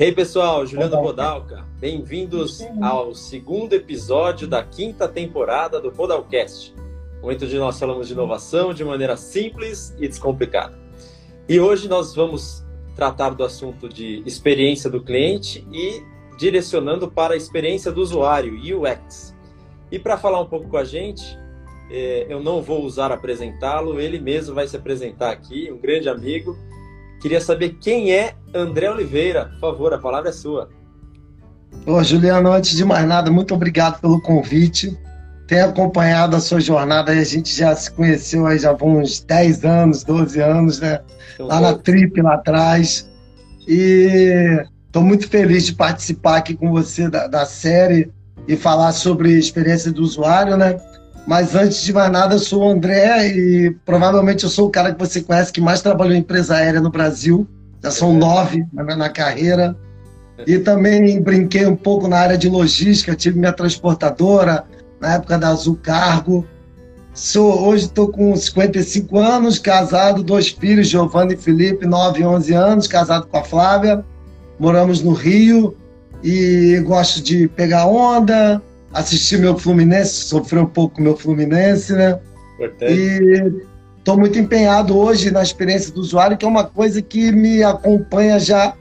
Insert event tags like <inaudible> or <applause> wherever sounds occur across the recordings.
Hey pessoal, Juliano Bodalca, bem-vindos ao segundo episódio da quinta temporada do Bodalcast, momento onde nós falamos de inovação de maneira simples e descomplicada. E hoje nós vamos tratar do assunto de experiência do cliente e direcionando para a experiência do usuário, UX. E para falar um pouco com a gente, é, eu não vou usar apresentá-lo, ele mesmo vai se apresentar aqui, um grande amigo. Queria saber quem é André Oliveira. Por favor, a palavra é sua. Ô, Juliano, antes de mais nada, muito obrigado pelo convite. Tenho acompanhado a sua jornada a gente já se conheceu aí já há uns 10 anos, 12 anos, né? Então, lá na Trip, lá atrás. E estou muito feliz de participar aqui com você da, da série e falar sobre a experiência do usuário, né? Mas antes de mais nada, eu sou o André e provavelmente eu sou o cara que você conhece que mais trabalhou em empresa aérea no Brasil. Já são nove na, na carreira. E também brinquei um pouco na área de logística, tive minha transportadora na época da Azul Cargo. Sou, hoje estou com 55 anos, casado, dois filhos, Giovanni e Felipe, 9 e 11 anos, casado com a Flávia. Moramos no Rio e gosto de pegar onda, assistir meu Fluminense, sofrer um pouco meu Fluminense, né? Importante. E estou muito empenhado hoje na experiência do usuário, que é uma coisa que me acompanha já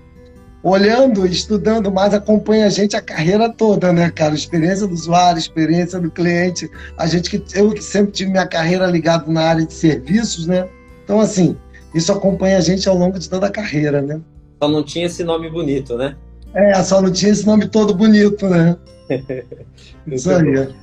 olhando, estudando mais, acompanha a gente a carreira toda, né, cara? Experiência do usuário, experiência do cliente. A gente que eu que sempre tive minha carreira ligada na área de serviços, né? Então assim, isso acompanha a gente ao longo de toda a carreira, né? Só não tinha esse nome bonito, né? É, só não tinha esse nome todo bonito, né? Isso aí.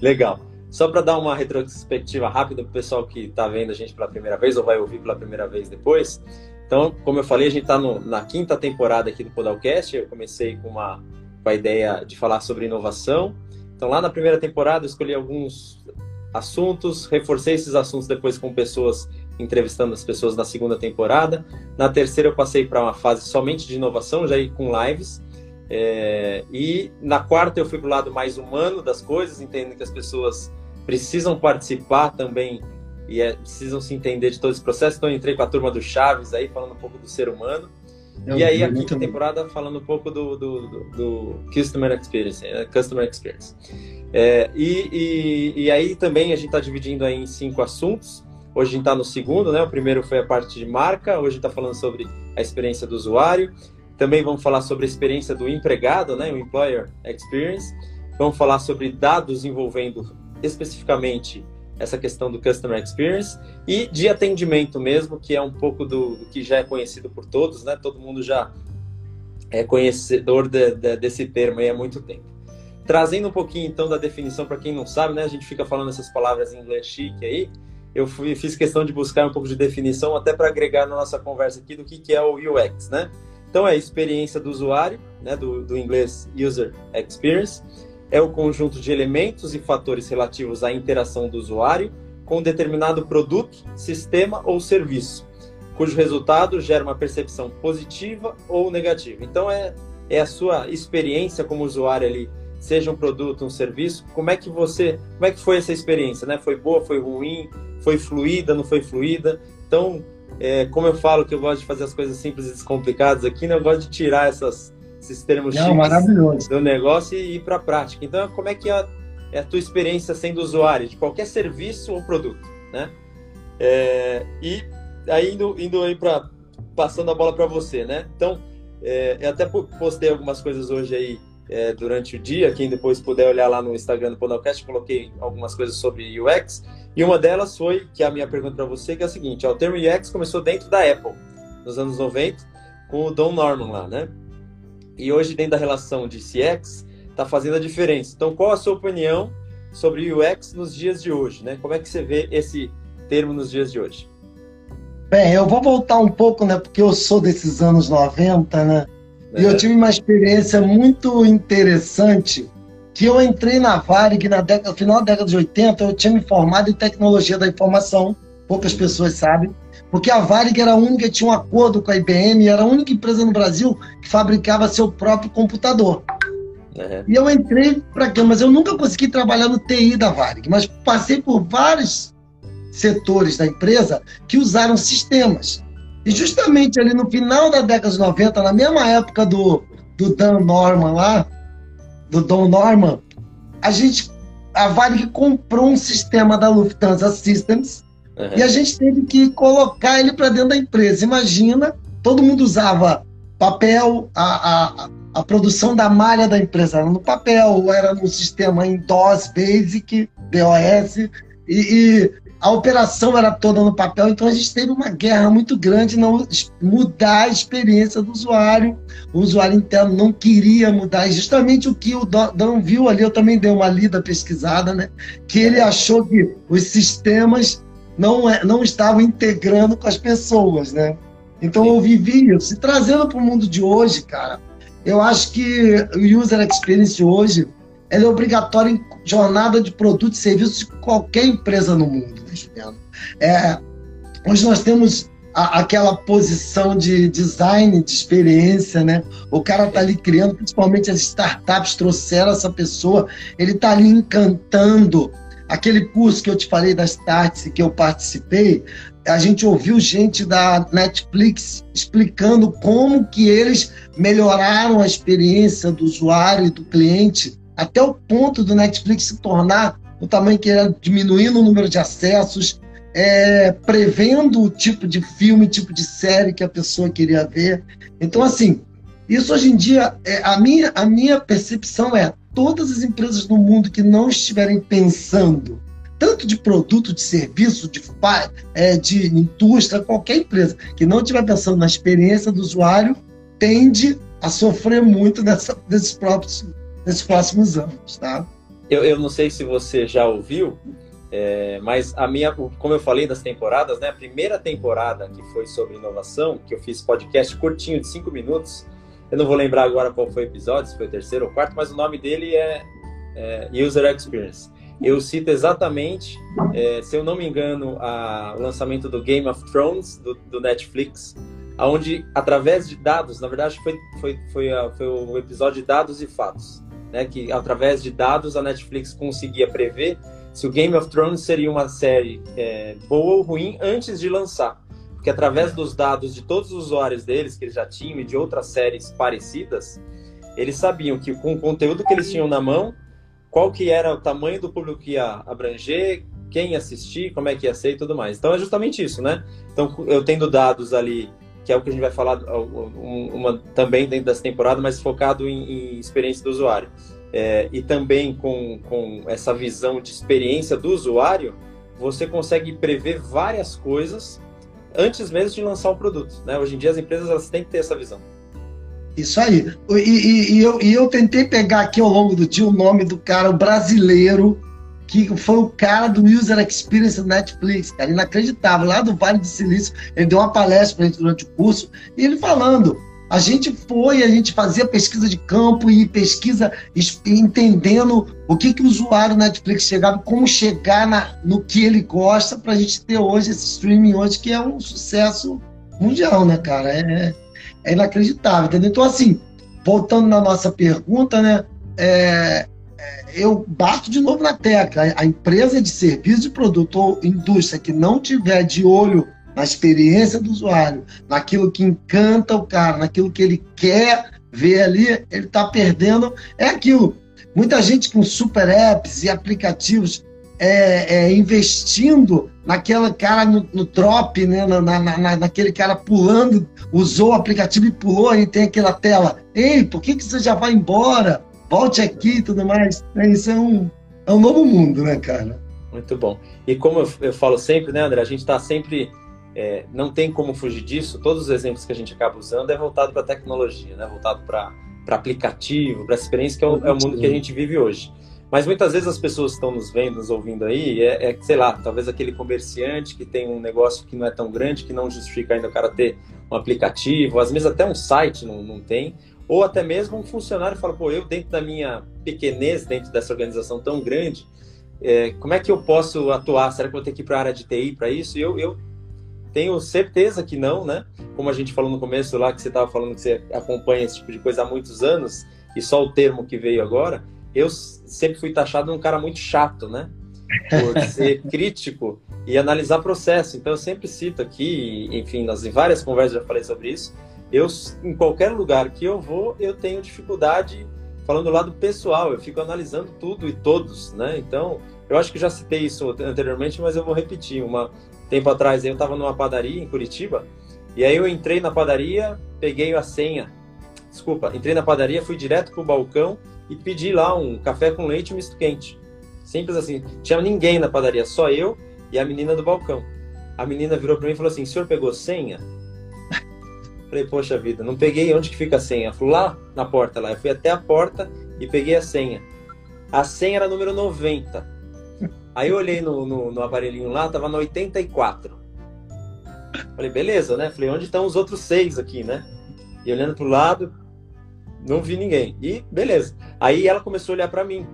Legal. Só para dar uma retrospectiva rápida para o pessoal que está vendo a gente pela primeira vez ou vai ouvir pela primeira vez depois. Então, como eu falei, a gente está na quinta temporada aqui do Podalcast. Eu comecei com, uma, com a ideia de falar sobre inovação. Então, lá na primeira temporada, eu escolhi alguns assuntos, reforcei esses assuntos depois com pessoas entrevistando as pessoas na segunda temporada. Na terceira, eu passei para uma fase somente de inovação, já com lives. É, e na quarta eu fui para o lado mais humano das coisas, entendendo que as pessoas precisam participar também e é, precisam se entender de todo esse processo. Então eu entrei com a turma do Chaves aí, falando um pouco do ser humano. e aí a quinta temporada falando um pouco do, do, do, do Customer Experience, né? Customer Experience. É, e, e, e, aí também a gente está dividindo aí em cinco assuntos. Hoje a gente está no segundo, né? O primeiro foi a parte de marca, hoje está falando sobre a experiência do usuário. Também vamos falar sobre a experiência do empregado, né, o Employer Experience. Vamos falar sobre dados envolvendo especificamente essa questão do Customer Experience e de atendimento mesmo, que é um pouco do, do que já é conhecido por todos, né? Todo mundo já é conhecedor de, de, desse termo há muito tempo. Trazendo um pouquinho então da definição para quem não sabe, né? A gente fica falando essas palavras em inglês chique aí. Eu fui, fiz questão de buscar um pouco de definição até para agregar na nossa conversa aqui do que, que é o UX, né? Então, é a experiência do usuário, né, do, do inglês User Experience, é o conjunto de elementos e fatores relativos à interação do usuário com determinado produto, sistema ou serviço, cujo resultado gera uma percepção positiva ou negativa. Então, é, é a sua experiência como usuário ali, seja um produto, um serviço, como é que você, como é que foi essa experiência, né? Foi boa, foi ruim, foi fluida, não foi fluida? Então, é, como eu falo que eu gosto de fazer as coisas simples e descomplicadas aqui, né? eu gosto de tirar essas, esses termos Não, maravilhoso. do negócio e ir para a prática. Então, como é que é, é a tua experiência sendo usuário de qualquer serviço ou produto, né? É, e aí indo, indo aí para passando a bola para você, né? Então, é, eu até postei algumas coisas hoje aí é, durante o dia. Quem depois puder olhar lá no Instagram do Podcast, coloquei algumas coisas sobre UX. E uma delas foi, que é a minha pergunta para você, que é a seguinte: ó, o termo UX começou dentro da Apple, nos anos 90, com o Don Norman lá, né? E hoje, dentro da relação de CX, está fazendo a diferença. Então, qual a sua opinião sobre UX nos dias de hoje, né? Como é que você vê esse termo nos dias de hoje? Bem, eu vou voltar um pouco, né? Porque eu sou desses anos 90, né? É. E eu é. tive uma experiência muito interessante que eu entrei na Varig na década, final da década de 80, eu tinha me formado em tecnologia da informação, poucas pessoas sabem, porque a Varig era a única que tinha um acordo com a IBM, era a única empresa no Brasil que fabricava seu próprio computador. Uhum. E eu entrei para cá, mas eu nunca consegui trabalhar no TI da Varig, mas passei por vários setores da empresa que usaram sistemas. E justamente ali no final da década de 90, na mesma época do, do Dan Norman lá, do Don Norman, a gente, a Varig comprou um sistema da Lufthansa Systems uhum. e a gente teve que colocar ele para dentro da empresa. Imagina, todo mundo usava papel, a, a, a produção da malha da empresa era no papel, era no sistema em DOS Basic, DOS, e, e a operação era toda no papel, então a gente teve uma guerra muito grande não mudar a experiência do usuário. O usuário interno não queria mudar, e justamente o que o Dan viu ali, eu também dei uma lida pesquisada, né? Que ele achou que os sistemas não, é, não estavam integrando com as pessoas, né? Então eu vivi isso. E trazendo para o mundo de hoje, cara, eu acho que o user experience hoje ela é obrigatória em jornada de produtos e serviços de qualquer empresa no mundo, né, Juliano? É, hoje nós temos a, aquela posição de design, de experiência, né? O cara tá ali criando, principalmente as startups trouxeram essa pessoa, ele tá ali encantando. Aquele curso que eu te falei da Startse que eu participei, a gente ouviu gente da Netflix explicando como que eles melhoraram a experiência do usuário e do cliente até o ponto do Netflix se tornar o tamanho que era, diminuindo o número de acessos, é, prevendo o tipo de filme, tipo de série que a pessoa queria ver. Então, assim, isso hoje em dia, é, a, minha, a minha percepção é todas as empresas no mundo que não estiverem pensando tanto de produto, de serviço, de, é, de indústria, qualquer empresa que não estiver pensando na experiência do usuário, tende a sofrer muito <laughs> nessa, nesses próprios nesses próximos anos, tá? Eu, eu não sei se você já ouviu, é, mas a minha, como eu falei das temporadas, né? A primeira temporada que foi sobre inovação, que eu fiz podcast curtinho de cinco minutos, eu não vou lembrar agora qual foi o episódio, se foi o terceiro ou quarto, mas o nome dele é, é User Experience. Eu cito exatamente, é, se eu não me engano, a, o lançamento do Game of Thrones do, do Netflix, onde através de dados, na verdade foi foi foi, a, foi o episódio de dados e fatos né, que através de dados a Netflix conseguia prever se o Game of Thrones seria uma série é, boa ou ruim antes de lançar. Porque através dos dados de todos os usuários deles, que eles já tinham, e de outras séries parecidas, eles sabiam que com o conteúdo que eles tinham na mão, qual que era o tamanho do público que ia abranger, quem ia assistir, como é que ia ser e tudo mais. Então é justamente isso, né? Então eu tendo dados ali que é o que a gente vai falar uma, também dentro dessa temporada, mas focado em, em experiência do usuário. É, e também com, com essa visão de experiência do usuário, você consegue prever várias coisas antes mesmo de lançar o produto. Né? Hoje em dia as empresas elas têm que ter essa visão. Isso aí. E, e, e, eu, e eu tentei pegar aqui ao longo do dia o nome do cara brasileiro que foi o cara do User Experience Netflix, cara, inacreditável, lá do Vale do Silício. Ele deu uma palestra para gente durante o curso, e ele falando. A gente foi, a gente fazia pesquisa de campo e pesquisa entendendo o que, que o usuário Netflix chegava, como chegar na, no que ele gosta, para a gente ter hoje esse streaming hoje, que é um sucesso mundial, né, cara? É, é inacreditável, entendeu? Então, assim, voltando na nossa pergunta, né? É, eu bato de novo na tecla. A empresa de serviço de produto ou indústria que não tiver de olho na experiência do usuário, naquilo que encanta o cara, naquilo que ele quer ver ali, ele está perdendo. É aquilo. Muita gente com super apps e aplicativos é, é, investindo naquela cara no, no drop, né? Na, na, na, naquele cara pulando, usou o aplicativo e pulou, e tem aquela tela. Ei, por que, que você já vai embora? Volte aqui e tudo mais. É, isso é um, é um novo mundo, né, cara? Muito bom. E como eu, eu falo sempre, né, André, a gente está sempre. É, não tem como fugir disso. Todos os exemplos que a gente acaba usando é voltado para tecnologia, né? voltado para aplicativo, para experiência que é o, é o, mundo que a gente vive hoje. Mas muitas vezes as pessoas estão nos vendo, nos ouvindo aí, é, é, sei lá, talvez aquele comerciante que tem um negócio que não é tão grande, que não justifica ainda o cara ter um aplicativo, às vezes até um site não, não tem, ou até mesmo um funcionário fala, pô, eu dentro da minha pequenez, dentro dessa organização tão grande, é, como é que eu posso atuar? Será que eu vou ter que ir para a área de TI para isso? E eu, eu tenho certeza que não, né? Como a gente falou no começo lá, que você estava falando que você acompanha esse tipo de coisa há muitos anos, e só o termo que veio agora, eu sempre fui taxado de um cara muito chato, né? Por <laughs> ser crítico e analisar processo. Então eu sempre cito aqui, enfim, nas várias conversas já falei sobre isso, eu, em qualquer lugar que eu vou, eu tenho dificuldade, falando do lado pessoal, eu fico analisando tudo e todos, né? Então, eu acho que já citei isso anteriormente, mas eu vou repetir. Uma tempo atrás eu estava numa padaria em Curitiba, e aí eu entrei na padaria, peguei a senha. Desculpa, entrei na padaria, fui direto pro balcão e pedi lá um café com leite misto quente. Simples assim. Tinha ninguém na padaria, só eu e a menina do balcão. A menina virou para mim e falou assim: "O senhor pegou senha?" Falei, poxa vida, não peguei onde que fica a senha. Fui lá na porta lá. Eu fui até a porta e peguei a senha. A senha era número 90. Aí eu olhei no, no, no aparelhinho lá, tava no 84. Falei, beleza, né? Falei, onde estão os outros seis aqui, né? E olhando pro lado, não vi ninguém. E beleza. Aí ela começou a olhar para mim,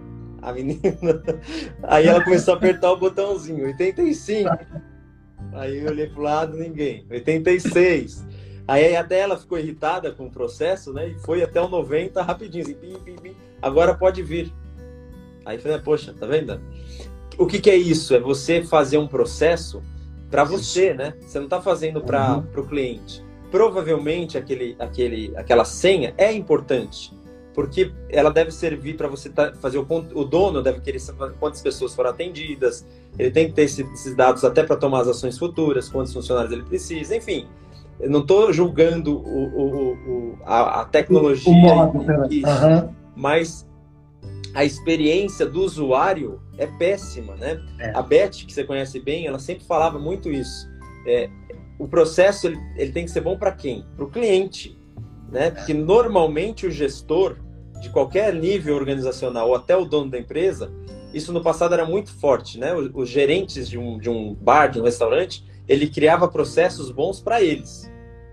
a menina. <laughs> Aí ela começou a apertar o botãozinho, 85. Aí eu olhei pro lado, ninguém. 86. Aí até ela ficou irritada com o processo, né? E foi até o 90 rapidinho, assim, pim, pim, pim. agora pode vir. Aí falei, poxa, tá vendo? O que, que é isso? É você fazer um processo para você, né? Você não está fazendo para uhum. o cliente. Provavelmente aquele, aquele, aquela senha é importante, porque ela deve servir para você tá, fazer o, o dono deve querer saber quantas pessoas foram atendidas, ele tem que ter esse, esses dados até para tomar as ações futuras, quantos funcionários ele precisa, enfim. Eu não estou julgando o, o, o, a, a tecnologia, modo, isso, uhum. mas a experiência do usuário é péssima, né? É. A Beth, que você conhece bem, ela sempre falava muito isso. É, o processo ele, ele, tem que ser bom para quem? Para o cliente, né? É. Porque normalmente o gestor de qualquer nível organizacional ou até o dono da empresa, isso no passado era muito forte, né? Os, os gerentes de um, de um bar, de um restaurante, ele criava processos bons para eles.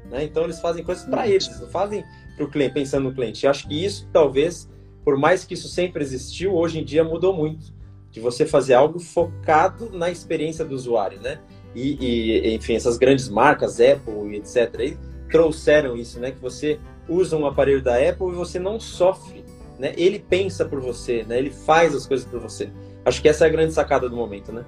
Né? Então eles fazem coisas para eles, não fazem para o cliente, pensando no cliente. Eu acho que isso talvez, por mais que isso sempre existiu, hoje em dia mudou muito. De você fazer algo focado na experiência do usuário, né? E, e enfim, essas grandes marcas, Apple e etc., aí, trouxeram isso, né? Que você usa um aparelho da Apple e você não sofre, né? Ele pensa por você, né? Ele faz as coisas por você. Acho que essa é a grande sacada do momento, né?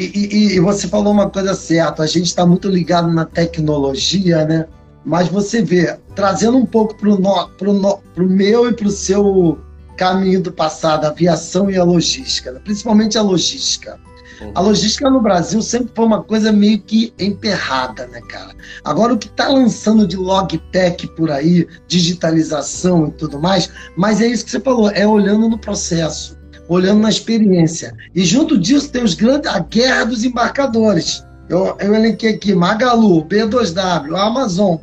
E, e, e você falou uma coisa certa, a gente está muito ligado na tecnologia, né? Mas você vê, trazendo um pouco para o meu e para o seu caminho do passado, a aviação e a logística, né? principalmente a logística. Uhum. A logística no Brasil sempre foi uma coisa meio que emperrada, né, cara? Agora, o que está lançando de logtech por aí, digitalização e tudo mais, mas é isso que você falou, é olhando no processo olhando na experiência. E junto disso tem os grandes, a guerra dos embarcadores. Eu, eu elenquei aqui Magalu, B2W, Amazon,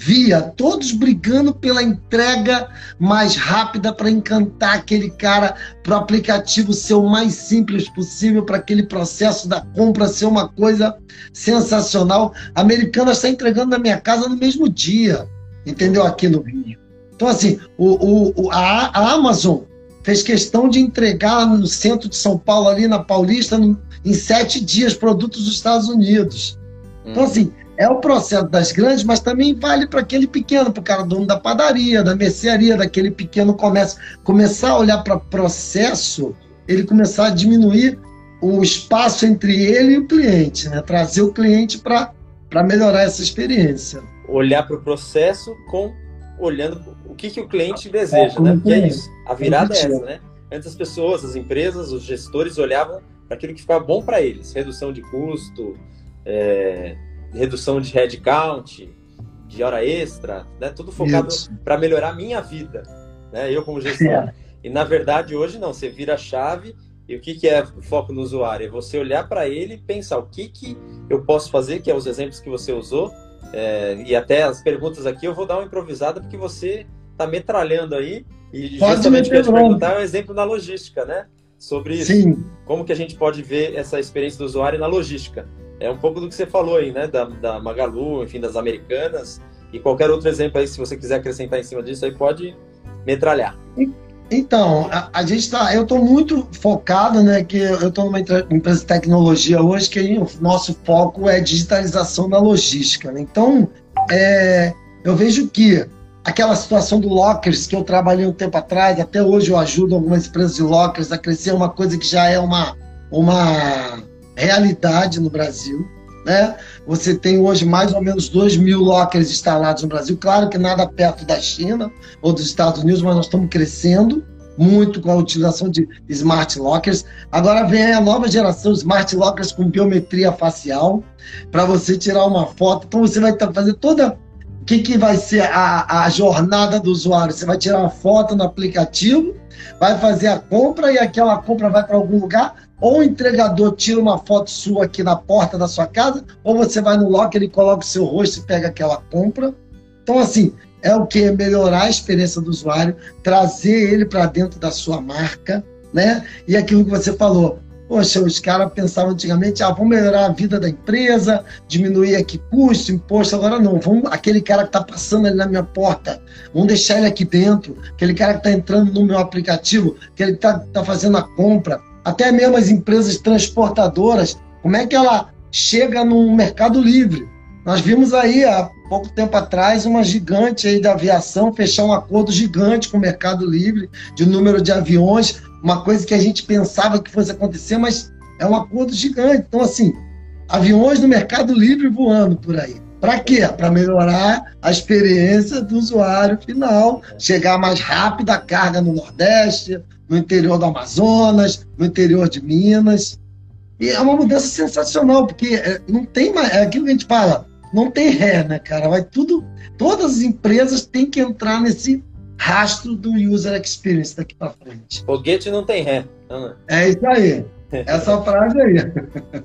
Via, todos brigando pela entrega mais rápida para encantar aquele cara, para o aplicativo ser o mais simples possível, para aquele processo da compra ser uma coisa sensacional. A Americana está entregando na minha casa no mesmo dia, entendeu? Aqui no Rio. Então, assim, o, o, a, a Amazon fez questão de entregar no centro de São Paulo, ali na Paulista, no, em sete dias, produtos dos Estados Unidos. Hum. Então, assim, é o processo das grandes, mas também vale para aquele pequeno, para o cara dono da padaria, da mercearia, daquele pequeno comércio. Começar a olhar para processo, ele começar a diminuir o espaço entre ele e o cliente, né? trazer o cliente para melhorar essa experiência. Olhar para o processo com olhando o que, que o cliente deseja, é, né? Porque é isso. A virada é essa, né? Antes as pessoas, as empresas, os gestores olhavam para aquilo que ficava bom para eles. Redução de custo, é, redução de headcount, de hora extra, né? Tudo focado para melhorar a minha vida, né? Eu como gestor. É. E na verdade hoje não, você vira a chave e o que, que é foco no usuário? É você olhar para ele e pensar o que, que eu posso fazer, que é os exemplos que você usou, é, e até as perguntas aqui eu vou dar uma improvisada porque você está metralhando aí. E pode justamente o que eu te perguntar é um exemplo na logística, né? Sobre isso. Sim. Como que a gente pode ver essa experiência do usuário na logística. É um pouco do que você falou aí, né? Da, da Magalu, enfim, das americanas. E qualquer outro exemplo aí, se você quiser acrescentar em cima disso, aí pode metralhar. Então, a, a gente está. Eu estou muito focado, né? Que eu estou numa empresa de tecnologia hoje, que o nosso foco é digitalização da logística. Né? Então, é, eu vejo que aquela situação do lockers que eu trabalhei um tempo atrás, até hoje eu ajudo algumas empresas de lockers a crescer, uma coisa que já é uma, uma realidade no Brasil. Né? Você tem hoje mais ou menos 2 mil lockers instalados no Brasil. Claro que nada perto da China ou dos Estados Unidos, mas nós estamos crescendo muito com a utilização de smart lockers. Agora vem a nova geração smart lockers com biometria facial para você tirar uma foto. Então você vai fazer toda o que, que vai ser a, a jornada do usuário. Você vai tirar uma foto no aplicativo, vai fazer a compra e aquela compra vai para algum lugar. Ou o entregador tira uma foto sua aqui na porta da sua casa, ou você vai no locker e coloca o seu rosto e pega aquela compra. Então, assim, é o que? Melhorar a experiência do usuário, trazer ele para dentro da sua marca, né? E aquilo que você falou, Poxa, os caras pensavam antigamente, ah, vamos melhorar a vida da empresa, diminuir aqui custo, imposto. Agora não, vamos, aquele cara que está passando ali na minha porta, vamos deixar ele aqui dentro. Aquele cara que está entrando no meu aplicativo, que ele está tá fazendo a compra. Até mesmo as empresas transportadoras, como é que ela chega no mercado livre? Nós vimos aí há pouco tempo atrás uma gigante aí da aviação fechar um acordo gigante com o Mercado Livre de número de aviões, uma coisa que a gente pensava que fosse acontecer, mas é um acordo gigante. Então, assim, aviões no Mercado Livre voando por aí. Para quê? Para melhorar a experiência do usuário final, chegar mais rápido a carga no Nordeste, no interior do Amazonas, no interior de Minas. E é uma mudança sensacional, porque é, não tem mais. É aquilo que a gente fala, não tem ré, né, cara? Vai tudo. Todas as empresas têm que entrar nesse rastro do user experience daqui para frente. Foguete não tem ré. Não, É isso aí. <laughs> Essa frase aí.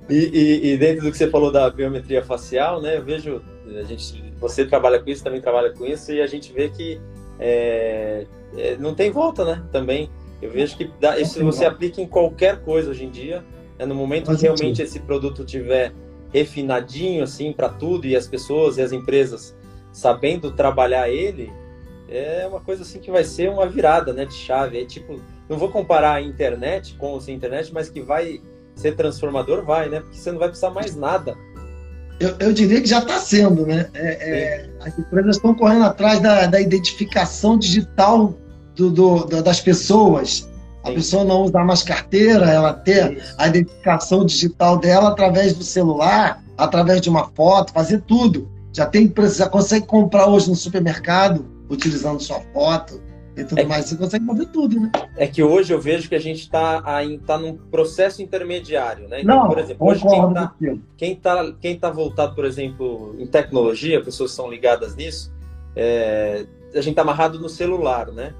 E, e, e, dentro do que você falou da biometria facial, né? Eu vejo, a gente, você trabalha com isso, também trabalha com isso, e a gente vê que é, é, não tem volta, né? Também. Eu vejo que dá, isso você aplica em qualquer coisa hoje em dia. Né? No momento que realmente esse produto tiver refinadinho assim para tudo e as pessoas e as empresas sabendo trabalhar ele, é uma coisa assim que vai ser uma virada, né, de chave. É tipo, não vou comparar a internet com a internet, mas que vai ser transformador, vai, né? Porque você não vai precisar mais nada. Eu, eu diria que já está sendo, né? É, é, as empresas estão correndo atrás da, da identificação digital do, do, das pessoas. A Sim. pessoa não usar mais carteira, ela ter Isso. a identificação digital dela através do celular, através de uma foto, fazer tudo. Já tem já consegue comprar hoje no supermercado utilizando sua foto e tudo é, mais. Você consegue fazer tudo, né? É que hoje eu vejo que a gente está tá num processo intermediário, né? Então, não, por exemplo, hoje quem está quem tá, quem tá voltado, por exemplo, em tecnologia, pessoas são ligadas nisso, é, a gente está amarrado no celular, né?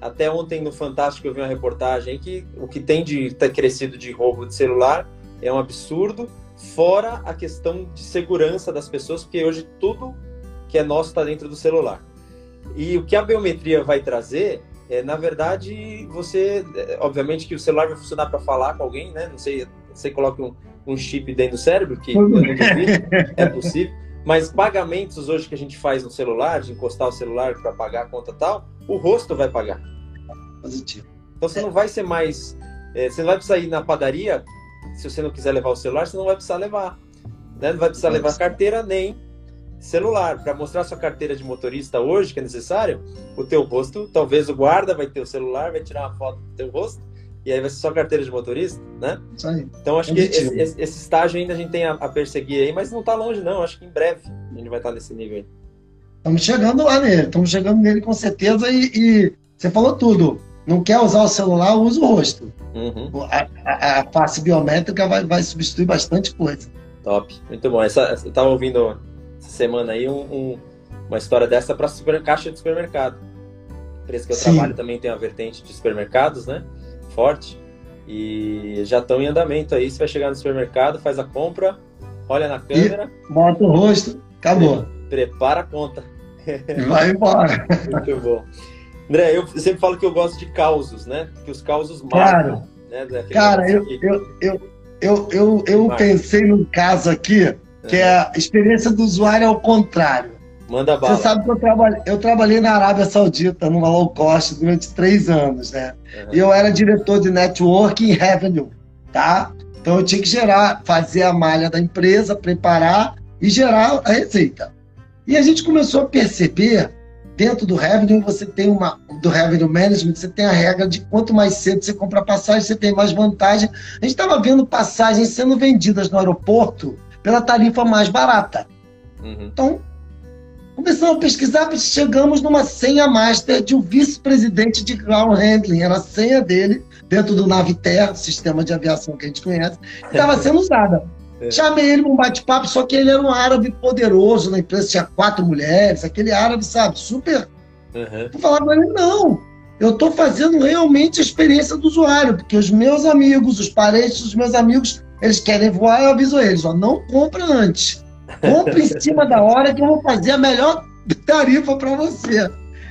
Até ontem no Fantástico eu vi uma reportagem que o que tem de ter crescido de roubo de celular é um absurdo, fora a questão de segurança das pessoas, porque hoje tudo que é nosso está dentro do celular. E o que a biometria vai trazer é, na verdade, você, é, obviamente que o celular vai funcionar para falar com alguém, né? Não sei, você coloca um, um chip dentro do cérebro, que eu não duvido, é possível. Mas pagamentos hoje que a gente faz no celular, de encostar o celular para pagar a conta tal, o rosto vai pagar. Positivo. Então você não vai ser mais. É, você não vai precisar ir na padaria, se você não quiser levar o celular, você não vai precisar levar. Né? Não vai precisar levar carteira nem celular. Para mostrar sua carteira de motorista hoje, que é necessário, o teu rosto, talvez o guarda vai ter o celular, vai tirar uma foto do teu rosto, e aí vai ser só carteira de motorista, né? Isso aí. Então acho Positivo. que esse, esse, estágio ainda a gente tem a, a, perseguir aí, mas não está longe não, acho que em breve a gente vai estar nesse nível aí. Estamos chegando lá nele, estamos chegando nele com certeza e, e você falou tudo não quer usar o celular, usa o rosto. Uhum. A, a, a, face biométrica vai, vai substituir bastante coisa. Top, muito bom. Essa, eu estava ouvindo essa semana aí um, um, uma história dessa para super, caixa de supermercado. A empresa que eu Sim. trabalho também tem uma vertente de supermercados, né? Forte. E já estão em andamento aí. Você vai chegar no supermercado, faz a compra, olha na câmera. E bota o rosto, acabou. Prepara a conta. Vai embora. <laughs> Muito bom. André, eu sempre falo que eu gosto de causos, né? Que os causos marcam. Né? Cara, eu, eu, eu, eu, eu, eu pensei num caso aqui que é a experiência do usuário ao contrário. Manda bala. Você sabe que eu trabalhei, eu trabalhei na Arábia Saudita, numa low cost, durante três anos, né? Uhum. E eu era diretor de network e revenue, tá? Então eu tinha que gerar, fazer a malha da empresa, preparar e gerar a receita. E a gente começou a perceber dentro do revenue você tem uma do revenue management você tem a regra de quanto mais cedo você compra passagem você tem mais vantagem a gente estava vendo passagens sendo vendidas no aeroporto pela tarifa mais barata. Uhum. Então, começamos a pesquisar, chegamos numa senha master de um vice-presidente de ground handling. Era a senha dele, dentro do Naviter, sistema de aviação que a gente conhece, estava <laughs> sendo usada. É. Chamei ele para um bate-papo, só que ele era um árabe poderoso na empresa, tinha quatro mulheres, aquele árabe, sabe, super. Uhum. Falar com ele, não, eu estou fazendo realmente a experiência do usuário, porque os meus amigos, os parentes dos meus amigos, eles querem voar, eu aviso eles, ó, não compra antes. Compre em <laughs> cima da hora que eu vou fazer a melhor tarifa para você.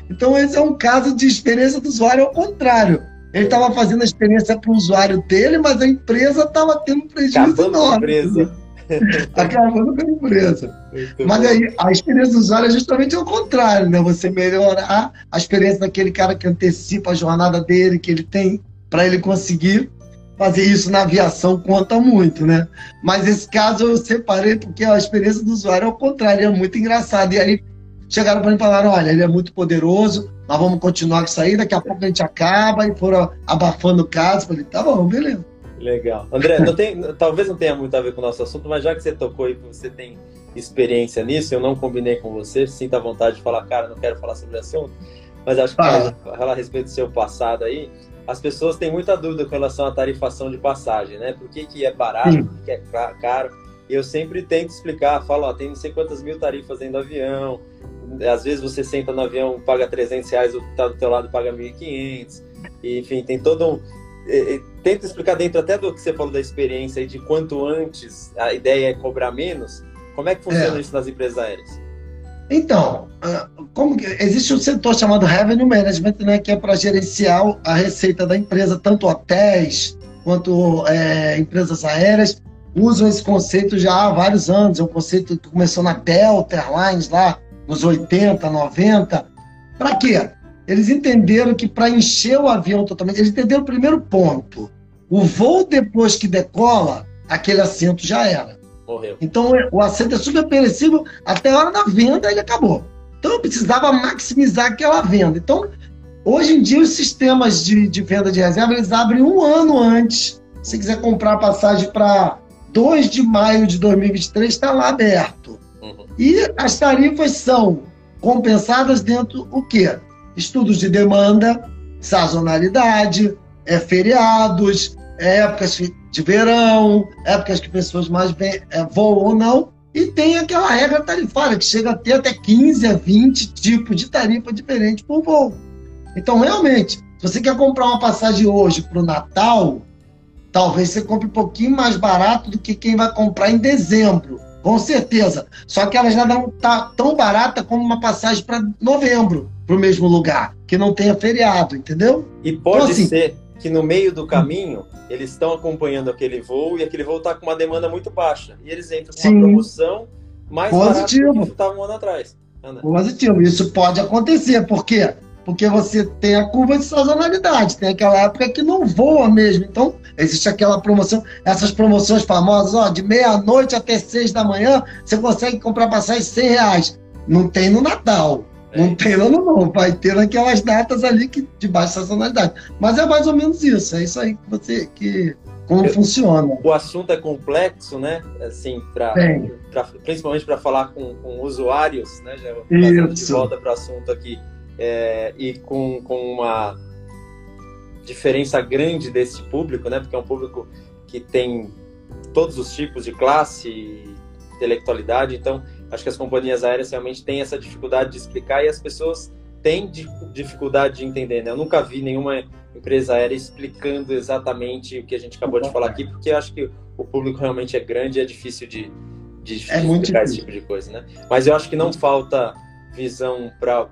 Então, esse é um caso de experiência do usuário ao contrário. Ele estava fazendo a experiência para o usuário dele, mas a empresa estava tendo um prejuízo Acabando enorme. A empresa. <laughs> Acabando com a empresa. Muito mas aí, a experiência do usuário é justamente o contrário, né? Você melhorar a experiência daquele cara que antecipa a jornada dele, que ele tem, para ele conseguir fazer isso na aviação conta muito, né? Mas esse caso eu separei porque a experiência do usuário é o contrário, é muito engraçado. E aí chegaram para mim e falaram: olha, ele é muito poderoso, nós vamos continuar com isso aí, daqui a pouco a gente acaba, e foram abafando o caso. Eu falei: tá bom, beleza. Legal. André, não tem, talvez não tenha muito a ver com o nosso assunto, mas já que você tocou e você tem experiência nisso, eu não combinei com você, sinta a vontade de falar, cara, não quero falar sobre o assunto, mas acho que ah. a respeito do seu passado aí, as pessoas têm muita dúvida com relação à tarifação de passagem, né? Por que, que é barato, Sim. por que é caro? E eu sempre tento explicar, falo, ó, tem não sei quantas mil tarifas dentro do avião, às vezes você senta no avião, paga 300 reais, o que tá do teu lado paga 1.500, enfim, tem todo um... tento explicar dentro até do que você falou da experiência e de quanto antes a ideia é cobrar menos, como é que funciona é. isso nas empresas aéreas? Então, ah, como existe um setor chamado Revenue Management, né, que é para gerenciar a receita da empresa, tanto hotéis quanto é, empresas aéreas usam esse conceito já há vários anos. É um conceito que começou na Delta Airlines lá nos 80, 90. Para quê? Eles entenderam que para encher o avião totalmente, eles entenderam o primeiro ponto. O voo depois que decola, aquele assento já era. Morreu. Então o assento é super perecível, até a hora da venda ele acabou. Então eu precisava maximizar aquela venda. Então, hoje em dia, os sistemas de, de venda de reserva eles abrem um ano antes. Se quiser comprar passagem para 2 de maio de 2023, está lá aberto. Uhum. E as tarifas são compensadas dentro o quê? Estudos de demanda, sazonalidade, é, feriados, é, épocas de verão, épocas que pessoas mais bem, é, voam ou não, e tem aquela regra tarifária, que chega a ter até 15 a 20 tipos de tarifa diferente por voo. Então, realmente, se você quer comprar uma passagem hoje para o Natal, talvez você compre um pouquinho mais barato do que quem vai comprar em dezembro, com certeza. Só que ela já não está tão barata como uma passagem para novembro, para o mesmo lugar, que não tenha feriado, entendeu? E pode então, assim, ser que no meio do caminho eles estão acompanhando aquele voo e aquele voo está com uma demanda muito baixa. E eles entram com Sim. uma promoção mais Positivo. do que estava um ano atrás. Positivo. Isso pode acontecer. Por quê? Porque você tem a curva de sazonalidade. Tem aquela época que não voa mesmo. Então, existe aquela promoção, essas promoções famosas, ó, de meia-noite até seis da manhã, você consegue comprar passagem 100 reais. Não tem no Natal. Não tem ano não, vai ter naquelas datas ali que, de baixa sazonalidade. Mas é mais ou menos isso, é isso aí que você que como Eu, funciona. O assunto é complexo, né? Assim, pra, pra principalmente para falar com, com, usuários, né? Já de volta para o assunto aqui é, e com, com uma diferença grande desse público, né? Porque é um público que tem todos os tipos de classe, intelectualidade, então acho que as companhias aéreas realmente têm essa dificuldade de explicar e as pessoas têm dificuldade de entender. Né? Eu nunca vi nenhuma empresa aérea explicando exatamente o que a gente acabou de falar aqui, porque acho que o público realmente é grande e é difícil de, de, é explicar esse tipo de coisa. Né? Mas eu acho que não falta visão para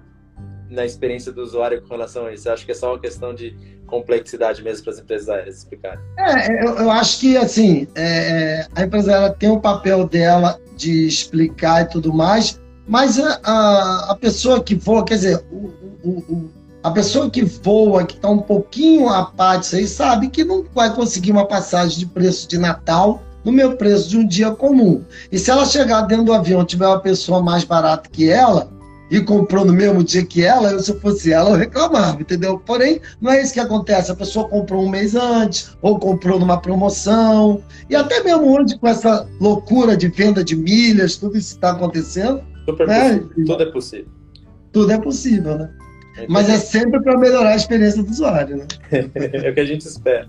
na experiência do usuário com relação a isso. Eu acho que é só uma questão de complexidade mesmo para as empresas aéreas explicarem. É, eu, eu acho que assim é, a empresa tem o papel dela de explicar e tudo mais, mas a, a, a pessoa que voa, quer dizer, o, o, o, a pessoa que voa, que está um pouquinho a par disso aí, sabe que não vai conseguir uma passagem de preço de Natal no meu preço de um dia comum. E se ela chegar dentro do avião tiver uma pessoa mais barata que ela, e comprou no mesmo dia que ela, eu, se eu fosse ela, eu reclamava, entendeu? Porém, não é isso que acontece. A pessoa comprou um mês antes, ou comprou numa promoção, e até mesmo hoje, com essa loucura de venda de milhas, tudo isso está acontecendo. Super né? Tudo é possível. Tudo é possível, né? É Mas é sempre para melhorar a experiência do usuário, né? <laughs> é o que a gente espera.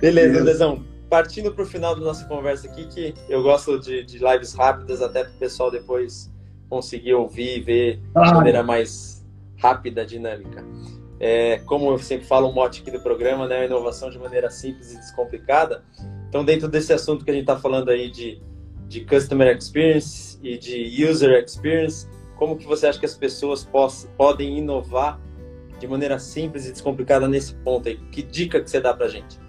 Beleza, Lesão. Partindo para o final da nossa conversa aqui, que eu gosto de, de lives rápidas, até para o pessoal depois conseguir ouvir e ver de maneira mais rápida, dinâmica. É, como eu sempre falo, o mote aqui do programa, né, inovação de maneira simples e descomplicada. Então, dentro desse assunto que a gente está falando aí de, de Customer Experience e de User Experience, como que você acha que as pessoas podem inovar de maneira simples e descomplicada nesse ponto aí? Que dica que você dá para gente?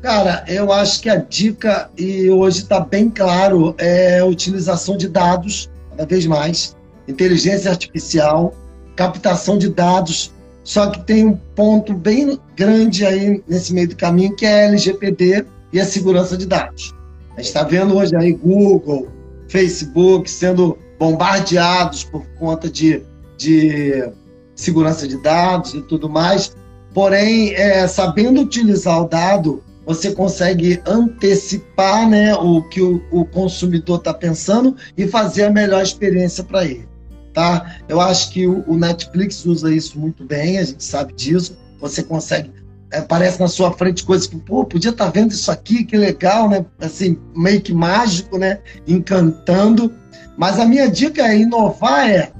Cara, eu acho que a dica, e hoje está bem claro, é a utilização de dados, cada vez mais, inteligência artificial, captação de dados, só que tem um ponto bem grande aí nesse meio do caminho, que é a LGPD e a segurança de dados. A gente está vendo hoje aí Google, Facebook sendo bombardeados por conta de, de segurança de dados e tudo mais. Porém, é, sabendo utilizar o dado, você consegue antecipar né, o que o, o consumidor está pensando e fazer a melhor experiência para ele. Tá? Eu acho que o, o, Netflix usa isso muito bem, a gente sabe disso. Você consegue. É, aparece na sua frente coisas que, pô, podia estar tá vendo isso aqui, que legal, né? Assim, meio que mágico, né? Encantando. Mas a minha dica é inovar é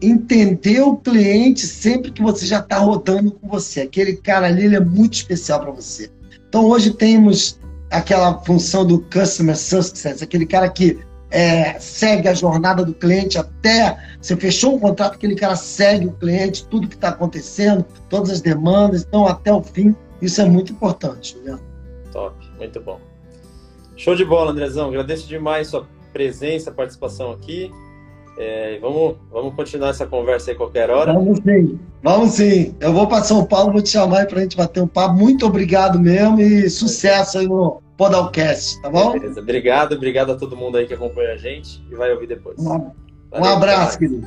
entender o cliente sempre que você já está rodando com você. Aquele cara ali ele é muito especial para você. Então hoje temos aquela função do customer success, aquele cara que é, segue a jornada do cliente até você fechou um contrato, aquele cara segue o cliente, tudo que está acontecendo, todas as demandas, então até o fim. Isso é muito importante. Né? Top, muito bom. Show de bola, Andrezão. Agradeço demais sua presença, participação aqui. É, vamos, vamos continuar essa conversa aí qualquer hora. Vamos sim, vamos sim. Eu vou para São Paulo, vou te chamar para a gente bater um papo. Muito obrigado mesmo e sucesso aí no Podalcast, tá bom? Beleza, obrigado, obrigado a todo mundo aí que acompanha a gente e vai ouvir depois. Um, um abraço, querido.